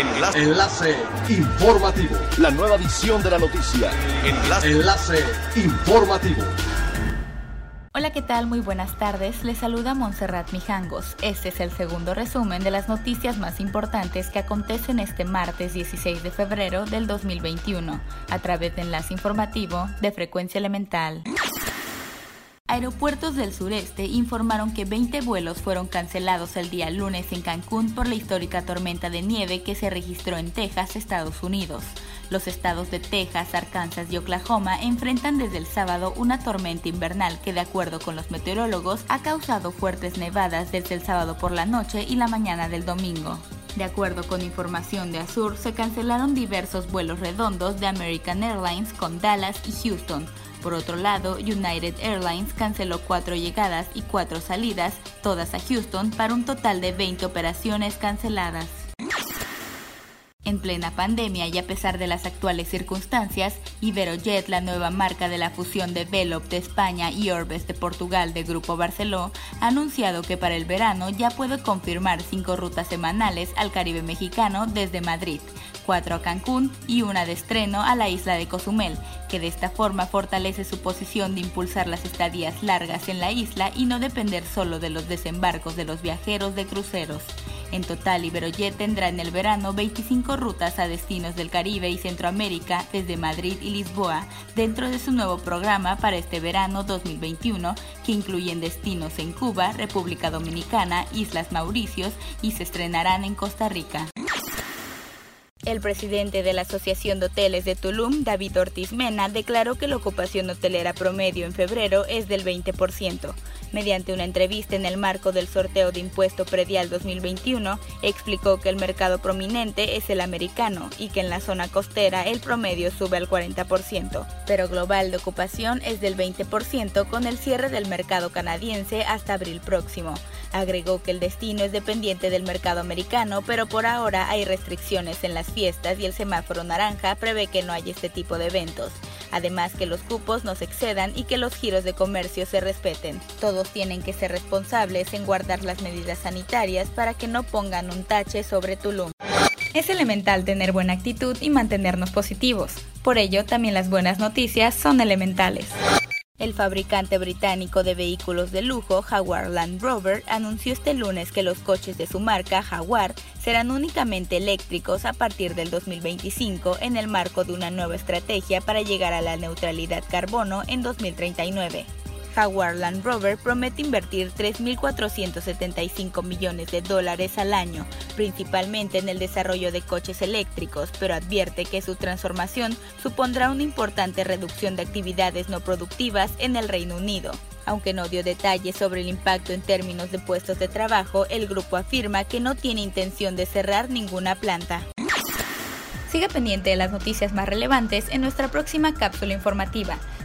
Enlace. Enlace informativo. La nueva edición de la noticia. Enlace. Enlace informativo. Hola, ¿qué tal? Muy buenas tardes. Les saluda Montserrat Mijangos. Este es el segundo resumen de las noticias más importantes que acontecen este martes 16 de febrero del 2021 a través de Enlace Informativo de Frecuencia Elemental. Aeropuertos del sureste informaron que 20 vuelos fueron cancelados el día lunes en Cancún por la histórica tormenta de nieve que se registró en Texas, Estados Unidos. Los estados de Texas, Arkansas y Oklahoma enfrentan desde el sábado una tormenta invernal que, de acuerdo con los meteorólogos, ha causado fuertes nevadas desde el sábado por la noche y la mañana del domingo. De acuerdo con información de Azur, se cancelaron diversos vuelos redondos de American Airlines con Dallas y Houston, por otro lado, United Airlines canceló cuatro llegadas y cuatro salidas, todas a Houston, para un total de 20 operaciones canceladas. En plena pandemia y a pesar de las actuales circunstancias, Iberojet, la nueva marca de la fusión de Velop de España y Orbes de Portugal de Grupo Barceló, ha anunciado que para el verano ya puede confirmar cinco rutas semanales al Caribe mexicano desde Madrid, cuatro a Cancún y una de estreno a la isla de Cozumel, que de esta forma fortalece su posición de impulsar las estadías largas en la isla y no depender solo de los desembarcos de los viajeros de cruceros. En total, Iberojet tendrá en el verano 25 rutas a destinos del Caribe y Centroamérica desde Madrid y Lisboa, dentro de su nuevo programa para este verano 2021, que incluyen destinos en Cuba, República Dominicana, Islas Mauricios y se estrenarán en Costa Rica. El presidente de la Asociación de Hoteles de Tulum, David Ortiz Mena, declaró que la ocupación hotelera promedio en febrero es del 20%. Mediante una entrevista en el marco del sorteo de impuesto predial 2021, explicó que el mercado prominente es el americano y que en la zona costera el promedio sube al 40%, pero global de ocupación es del 20% con el cierre del mercado canadiense hasta abril próximo. Agregó que el destino es dependiente del mercado americano, pero por ahora hay restricciones en las fiestas y el semáforo naranja prevé que no haya este tipo de eventos. Además que los cupos no se excedan y que los giros de comercio se respeten. Todos tienen que ser responsables en guardar las medidas sanitarias para que no pongan un tache sobre Tulum. Es elemental tener buena actitud y mantenernos positivos. Por ello, también las buenas noticias son elementales. El fabricante británico de vehículos de lujo Jaguar Land Rover anunció este lunes que los coches de su marca Jaguar serán únicamente eléctricos a partir del 2025 en el marco de una nueva estrategia para llegar a la neutralidad carbono en 2039. Jaguar Land Rover promete invertir 3.475 millones de dólares al año, principalmente en el desarrollo de coches eléctricos, pero advierte que su transformación supondrá una importante reducción de actividades no productivas en el Reino Unido. Aunque no dio detalles sobre el impacto en términos de puestos de trabajo, el grupo afirma que no tiene intención de cerrar ninguna planta. Siga pendiente de las noticias más relevantes en nuestra próxima cápsula informativa.